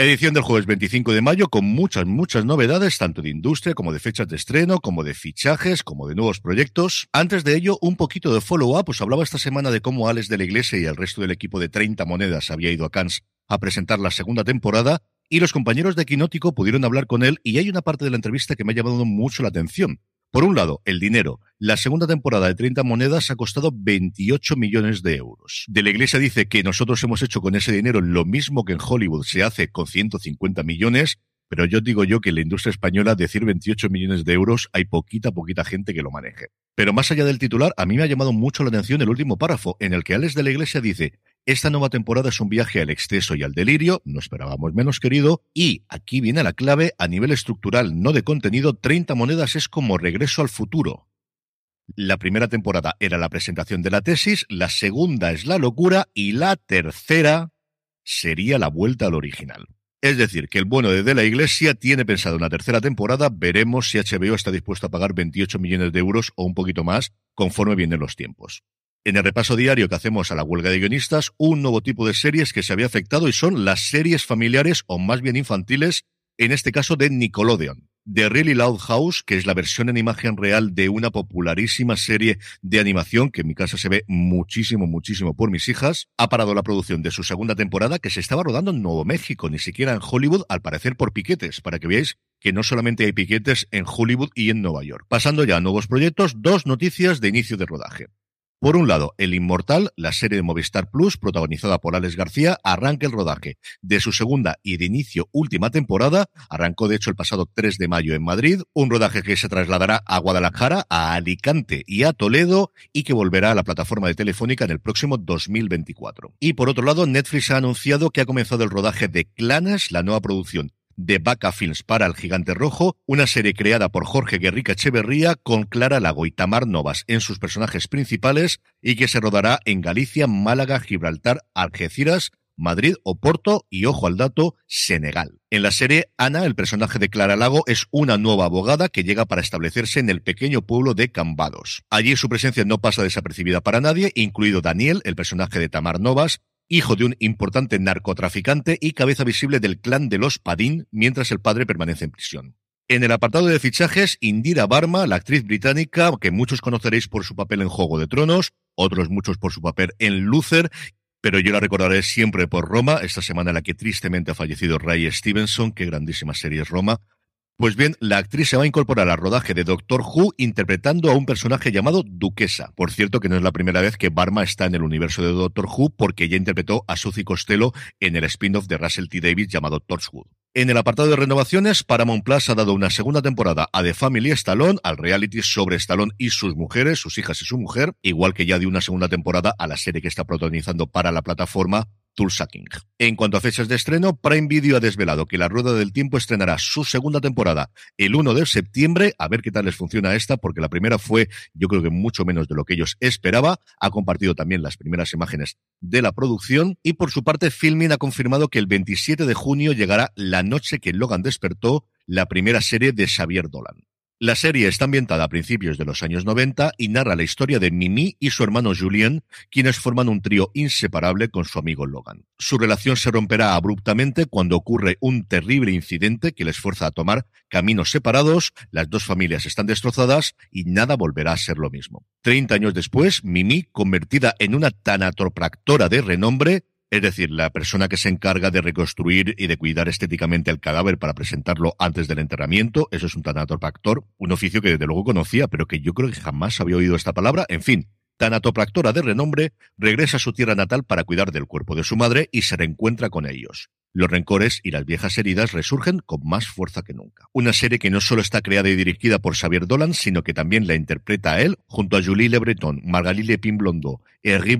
Edición del jueves 25 de mayo con muchas, muchas novedades, tanto de industria como de fechas de estreno, como de fichajes, como de nuevos proyectos. Antes de ello, un poquito de follow-up. Os hablaba esta semana de cómo Alex de la Iglesia y el resto del equipo de 30 monedas había ido a Cannes a presentar la segunda temporada y los compañeros de Quinótico pudieron hablar con él y hay una parte de la entrevista que me ha llamado mucho la atención. Por un lado, el dinero. La segunda temporada de 30 monedas ha costado 28 millones de euros. De la Iglesia dice que nosotros hemos hecho con ese dinero lo mismo que en Hollywood se hace con 150 millones, pero yo digo yo que en la industria española decir 28 millones de euros hay poquita, poquita gente que lo maneje. Pero más allá del titular, a mí me ha llamado mucho la atención el último párrafo, en el que Alex de la Iglesia dice, esta nueva temporada es un viaje al exceso y al delirio, no esperábamos menos querido, y aquí viene la clave, a nivel estructural, no de contenido, 30 monedas es como regreso al futuro. La primera temporada era la presentación de la tesis, la segunda es la locura y la tercera sería la vuelta al original. Es decir, que el bueno de De la Iglesia tiene pensado una tercera temporada, veremos si HBO está dispuesto a pagar 28 millones de euros o un poquito más conforme vienen los tiempos. En el repaso diario que hacemos a la huelga de guionistas, un nuevo tipo de series que se había afectado y son las series familiares o más bien infantiles, en este caso de Nickelodeon. The Really Loud House, que es la versión en imagen real de una popularísima serie de animación que en mi casa se ve muchísimo, muchísimo por mis hijas, ha parado la producción de su segunda temporada que se estaba rodando en Nuevo México, ni siquiera en Hollywood, al parecer por piquetes, para que veáis que no solamente hay piquetes en Hollywood y en Nueva York. Pasando ya a nuevos proyectos, dos noticias de inicio de rodaje. Por un lado, El Inmortal, la serie de Movistar Plus, protagonizada por Alex García, arranca el rodaje de su segunda y de inicio última temporada. Arrancó, de hecho, el pasado 3 de mayo en Madrid, un rodaje que se trasladará a Guadalajara, a Alicante y a Toledo y que volverá a la plataforma de Telefónica en el próximo 2024. Y por otro lado, Netflix ha anunciado que ha comenzado el rodaje de Clanas, la nueva producción de Baca Films para El Gigante Rojo, una serie creada por Jorge Guerrica Echeverría con Clara Lago y Tamar Novas en sus personajes principales y que se rodará en Galicia, Málaga, Gibraltar, Algeciras, Madrid, Oporto y, ojo al dato, Senegal. En la serie, Ana, el personaje de Clara Lago, es una nueva abogada que llega para establecerse en el pequeño pueblo de Cambados. Allí su presencia no pasa desapercibida para nadie, incluido Daniel, el personaje de Tamar Novas, hijo de un importante narcotraficante y cabeza visible del clan de los Padín, mientras el padre permanece en prisión. En el apartado de fichajes, Indira Barma, la actriz británica, que muchos conoceréis por su papel en Juego de Tronos, otros muchos por su papel en Luther, pero yo la recordaré siempre por Roma, esta semana en la que tristemente ha fallecido Ray Stevenson, qué grandísima serie es Roma, pues bien, la actriz se va a incorporar al rodaje de Doctor Who interpretando a un personaje llamado Duquesa. Por cierto, que no es la primera vez que Barma está en el universo de Doctor Who porque ya interpretó a Suzy Costello en el spin-off de Russell T. Davis llamado Torchwood. En el apartado de renovaciones, Paramount Plus ha dado una segunda temporada a The Family Stallone, al reality sobre Stallone y sus mujeres, sus hijas y su mujer, igual que ya dio una segunda temporada a la serie que está protagonizando para la plataforma En cuanto a fechas de estreno, Prime Video ha desvelado que La Rueda del Tiempo estrenará su segunda temporada el 1 de septiembre. A ver qué tal les funciona esta, porque la primera fue, yo creo que mucho menos de lo que ellos esperaba. Ha compartido también las primeras imágenes de la producción. Y por su parte, Filmin ha confirmado que el 27 de junio llegará La Noche que Logan despertó, la primera serie de Xavier Dolan. La serie está ambientada a principios de los años 90 y narra la historia de Mimi y su hermano Julien, quienes forman un trío inseparable con su amigo Logan. Su relación se romperá abruptamente cuando ocurre un terrible incidente que les fuerza a tomar caminos separados, las dos familias están destrozadas y nada volverá a ser lo mismo. Treinta años después, Mimi, convertida en una tanatopractora de renombre, Es decir, la persona que se encarga de reconstruir y de cuidar estéticamente el cadáver para presentarlo antes del enterramiento, eso es un tanatopractor, un oficio que desde luego conocía, pero que yo creo que jamás había oído esta palabra. En fin, tanatopractora de renombre, regresa a su tierra natal para cuidar del cuerpo de su madre y se reencuentra con ellos. Los rencores y las viejas heridas resurgen con más fuerza que nunca. Una serie que no solo está creada y dirigida por Xavier Dolan, sino que también la interpreta a él, junto a Julie Le Breton, Margalie Lepin Blondeau, Henri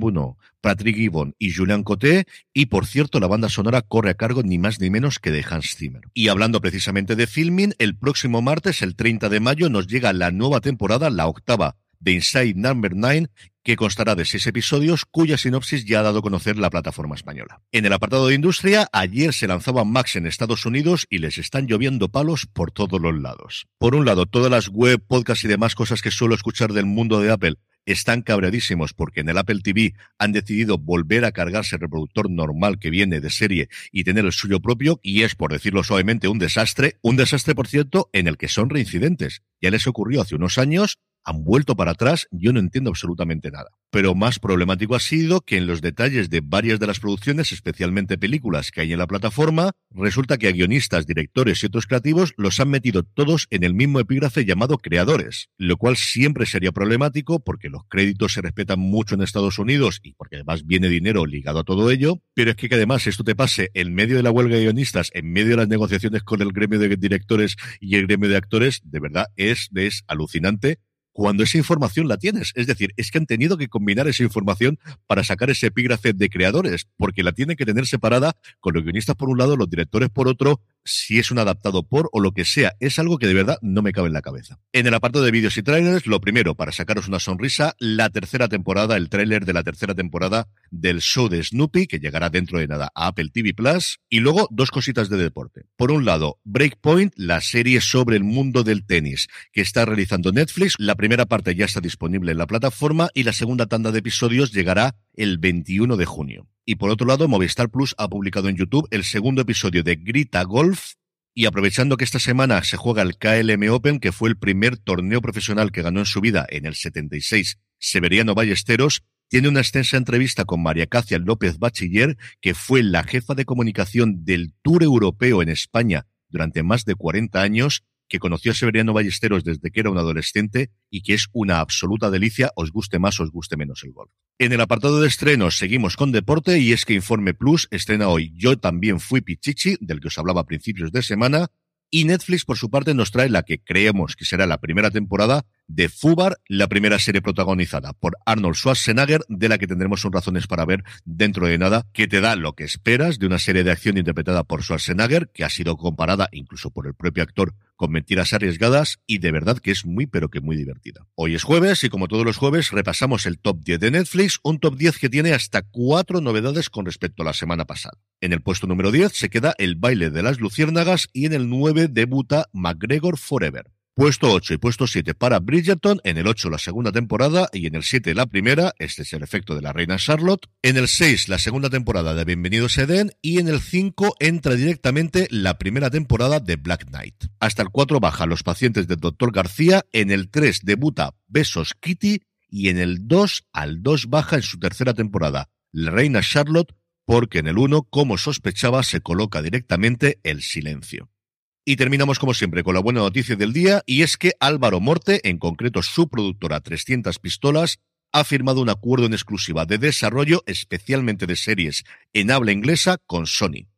Patrick Gibbon y Julien Coté, y por cierto la banda sonora corre a cargo ni más ni menos que de Hans Zimmer. Y hablando precisamente de filming, el próximo martes, el 30 de mayo, nos llega la nueva temporada, la octava, de Inside Number 9, que constará de seis episodios cuya sinopsis ya ha dado a conocer la plataforma española. En el apartado de industria, ayer se lanzaba Max en Estados Unidos y les están lloviendo palos por todos los lados. Por un lado, todas las web, podcasts y demás cosas que suelo escuchar del mundo de Apple están cabreadísimos porque en el Apple TV han decidido volver a cargarse el reproductor normal que viene de serie y tener el suyo propio y es, por decirlo suavemente, un desastre. Un desastre, por cierto, en el que son reincidentes. Ya les ocurrió hace unos años han vuelto para atrás, yo no entiendo absolutamente nada. Pero más problemático ha sido que en los detalles de varias de las producciones, especialmente películas que hay en la plataforma, resulta que a guionistas, directores y otros creativos los han metido todos en el mismo epígrafe llamado creadores, lo cual siempre sería problemático porque los créditos se respetan mucho en Estados Unidos y porque además viene dinero ligado a todo ello, pero es que, que además esto te pase en medio de la huelga de guionistas, en medio de las negociaciones con el gremio de directores y el gremio de actores, de verdad es, es alucinante cuando esa información la tienes. Es decir, es que han tenido que combinar esa información para sacar ese epígrafe de creadores, porque la tienen que tener separada con los guionistas por un lado, los directores por otro, si es un adaptado por o lo que sea. Es algo que de verdad no me cabe en la cabeza. En el apartado de vídeos y trailers, lo primero, para sacaros una sonrisa, la tercera temporada, el tráiler de la tercera temporada del show de Snoopy, que llegará dentro de nada a Apple TV Plus. Y luego, dos cositas de deporte. Por un lado, Breakpoint, la serie sobre el mundo del tenis que está realizando Netflix. La primera parte ya está disponible en la plataforma y la segunda tanda de episodios llegará el 21 de junio. Y por otro lado, Movistar Plus ha publicado en YouTube el segundo episodio de Grita Golf. Y aprovechando que esta semana se juega el KLM Open, que fue el primer torneo profesional que ganó en su vida en el 76, Severiano Ballesteros, tiene una extensa entrevista con María Cacia López Bachiller, que fue la jefa de comunicación del Tour Europeo en España durante más de 40 años que conoció a Severiano Ballesteros desde que era un adolescente y que es una absoluta delicia, os guste más, os guste menos el golf. En el apartado de estrenos seguimos con deporte y es que Informe Plus estrena hoy Yo también fui Pichichi, del que os hablaba a principios de semana, y Netflix, por su parte, nos trae la que creemos que será la primera temporada de Fubar, la primera serie protagonizada por Arnold Schwarzenegger, de la que tendremos un razones para ver dentro de nada, que te da lo que esperas de una serie de acción interpretada por Schwarzenegger, que ha sido comparada incluso por el propio actor con mentiras arriesgadas y de verdad que es muy pero que muy divertida. Hoy es jueves y como todos los jueves repasamos el top 10 de Netflix, un top 10 que tiene hasta cuatro novedades con respecto a la semana pasada. En el puesto número 10 se queda El baile de las luciérnagas y en el 9 debuta McGregor Forever. Puesto 8 y puesto 7 para Bridgerton, en el 8 la segunda temporada y en el 7 la primera, este es el efecto de la reina Charlotte, en el 6 la segunda temporada de Bienvenidos Eden y en el 5 entra directamente la primera temporada de Black Knight. Hasta el 4 baja Los pacientes del Dr. García, en el 3 debuta Besos Kitty y en el 2 al 2 baja en su tercera temporada la reina Charlotte porque en el 1, como sospechaba, se coloca directamente el silencio. Y terminamos como siempre con la buena noticia del día y es que Álvaro Morte, en concreto su productora 300 Pistolas, ha firmado un acuerdo en exclusiva de desarrollo especialmente de series en habla inglesa con Sony.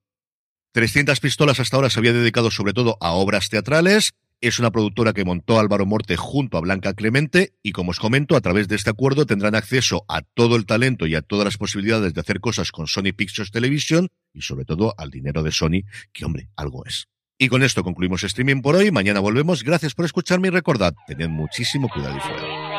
300 Pistolas hasta ahora se había dedicado sobre todo a obras teatrales, es una productora que montó Álvaro Morte junto a Blanca Clemente y como os comento, a través de este acuerdo tendrán acceso a todo el talento y a todas las posibilidades de hacer cosas con Sony Pictures Television y sobre todo al dinero de Sony, que hombre, algo es. Y con esto concluimos streaming por hoy. Mañana volvemos. Gracias por escucharme y recordad, tened muchísimo cuidado y fuera.